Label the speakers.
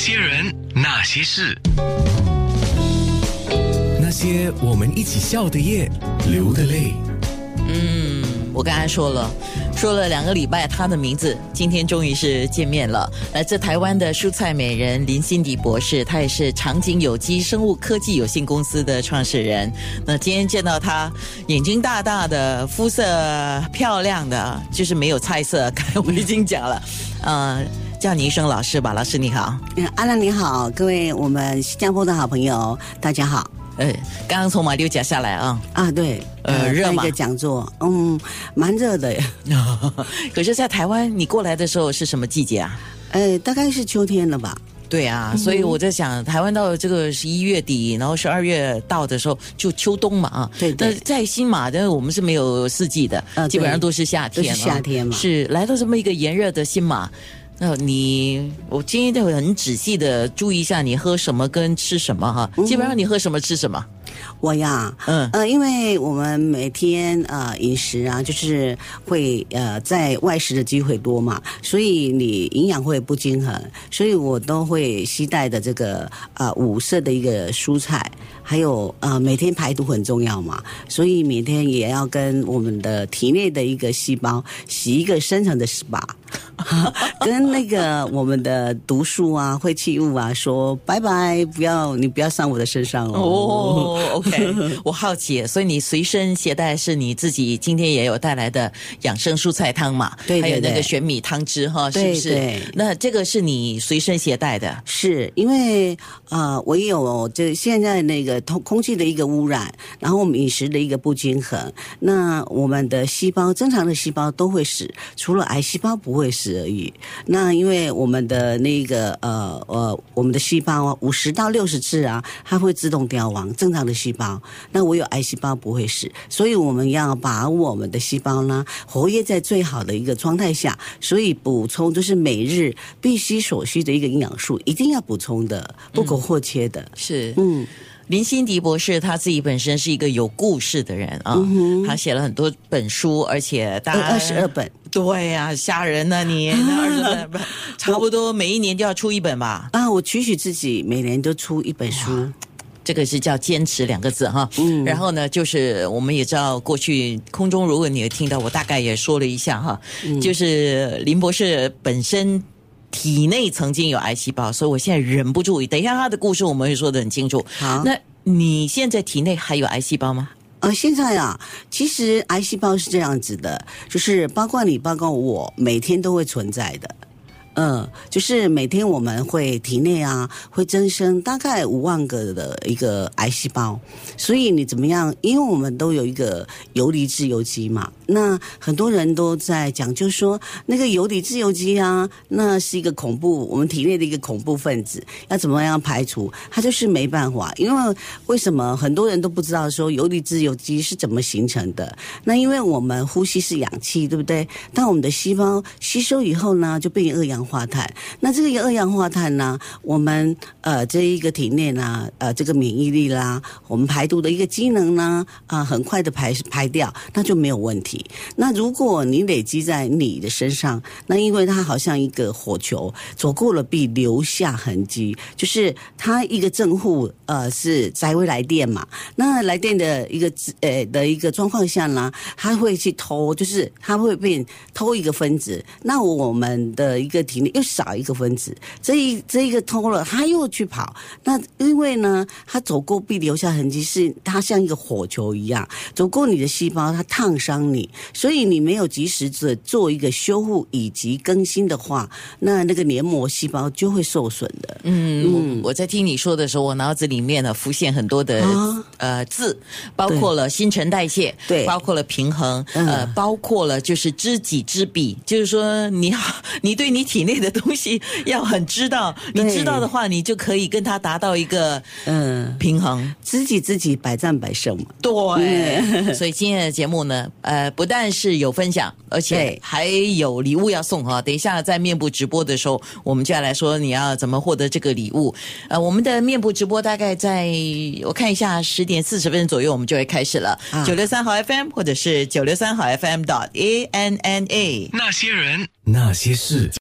Speaker 1: 些人，那些事，
Speaker 2: 那些我们一起笑的夜，流的泪。
Speaker 3: 嗯，我刚才说了，说了两个礼拜，他的名字今天终于是见面了。来自台湾的蔬菜美人林心迪博士，他也是长景有机生物科技有限公司的创始人。那今天见到他，眼睛大大的，肤色漂亮的，就是没有菜色。刚才我已经讲了，呃，叫你一声老师吧，老师你好。
Speaker 4: 嗯，阿兰你好，各位我们新加坡的好朋友，大家好。
Speaker 3: 呃，刚刚从马六甲下来啊，
Speaker 4: 啊，对，
Speaker 3: 呃热吗
Speaker 4: 一个讲座，嗯，蛮热的，
Speaker 3: 可是，在台湾你过来的时候是什么季节啊？
Speaker 4: 呃，大概是秋天了吧？
Speaker 3: 对啊，所以我在想，台湾到这个十一月底，然后十二月到的时候就秋冬嘛啊。
Speaker 4: 对对
Speaker 3: 那在新马的我们是没有四季的，
Speaker 4: 呃
Speaker 3: 基本上都是夏天啊，
Speaker 4: 都是夏天嘛
Speaker 3: 是来到这么一个炎热的新马。那你，我今天就会很仔细的注意一下你喝什么跟吃什么哈。基本上你喝什么吃什么，
Speaker 4: 我呀，
Speaker 3: 嗯
Speaker 4: 呃，因为我们每天呃饮食啊，就是会呃在外食的机会多嘛，所以你营养会不均衡，所以我都会携带的这个呃五色的一个蔬菜，还有呃每天排毒很重要嘛，所以每天也要跟我们的体内的一个细胞洗一个深层的 SPA。跟那个我们的毒素啊、废弃物啊说拜拜，不要你不要上我的身上哦。
Speaker 3: 哦，OK，我好奇，所以你随身携带是你自己今天也有带来的养生蔬菜汤嘛？
Speaker 4: 对对
Speaker 3: 还有那个玄米汤汁哈，是不是
Speaker 4: 对？
Speaker 3: 那这个是你随身携带的，
Speaker 4: 是因为呃，我也有这现在那个通空气的一个污染，然后我们饮食的一个不均衡，那我们的细胞正常的细胞都会死，除了癌细胞不会死而已。那因为我们的那个呃呃，我们的细胞啊，五十到六十次啊，它会自动凋亡，正常的细胞。那我有癌细胞不会死，所以我们要把我们的细胞呢活跃在最好的一个状态下，所以补充就是每日必须所需的一个营养素，一定要补充的，不可或缺的。
Speaker 3: 是
Speaker 4: 嗯，
Speaker 3: 林心迪博士他自己本身是一个有故事的人啊，他写了很多本书，而且大
Speaker 4: 二
Speaker 3: 概
Speaker 4: 二十二本
Speaker 3: 对呀、吓人呐、你那二十本不 差不多每一年就要出一本吧？
Speaker 4: 啊，我期许自己每年都出一本书。
Speaker 3: 这个是叫坚持两个字哈。嗯，然后呢，就是我们也知道过去空中，如果你有听到，我大概也说了一下哈，就是林博士本身。体内曾经有癌细胞，所以我现在忍不住。等一下他的故事我们会说的很清楚。
Speaker 4: 好
Speaker 3: 那你现在体内还有癌细胞吗？
Speaker 4: 呃，现在啊，其实癌细胞是这样子的，就是包括你，包括我，每天都会存在的。嗯，就是每天我们会体内啊会增生大概五万个的一个癌细胞，所以你怎么样？因为我们都有一个游离自由基嘛，那很多人都在讲，就说那个游离自由基啊，那是一个恐怖，我们体内的一个恐怖分子，要怎么样排除？它就是没办法，因为为什么很多人都不知道说游离自由基是怎么形成的？那因为我们呼吸是氧气，对不对？当我们的细胞吸收以后呢，就变成二氧化碳。那这个二氧化碳呢，我们呃这一个体内呢，呃这个免疫力啦，我们排毒的一个机能呢，啊、很快的排排掉，那就没有问题。那如果你累积在你的身上，那因为它好像一个火球，走过了必留下痕迹，就是它一个正负呃是载未来电嘛，那来电的一个呃的一个状况下呢，它会去偷，就是它会变偷一个分子，那我们的一个体内又少一个分子，这一这一个偷了，它又去跑，那因为呢，它走过必留下痕迹，是它像一个火球一样走过你的细胞，它烫伤你，所以你没有及时的做一个修复以及更新的话，那那个黏膜细胞就会受损的。
Speaker 3: 嗯，我在听你说的时候，我脑子里面呢浮现很多的、
Speaker 4: 啊
Speaker 3: 呃字，包括了新陈代谢，
Speaker 4: 对
Speaker 3: 包括了平衡，
Speaker 4: 嗯
Speaker 3: 呃，包括了就是知己知彼，就是说你好，你对你体内的东西要很知道，你知道的话，你就可以跟它达到一个
Speaker 4: 嗯，
Speaker 3: 平衡。
Speaker 4: 知己知己，百战百胜嘛。
Speaker 3: 对，所以今天的节目呢，呃，不但是有分享，而且还有礼物要送哈。等一下在面部直播的时候，我们就要来说你要怎么获得这个礼物。呃，我们的面部直播大概在我看一下十点四十分左右，我们就会开始了。
Speaker 4: 啊
Speaker 3: 九六三号 FM 或者是九六三号 FM dot A N N A。
Speaker 1: 那些人，
Speaker 2: 那些事。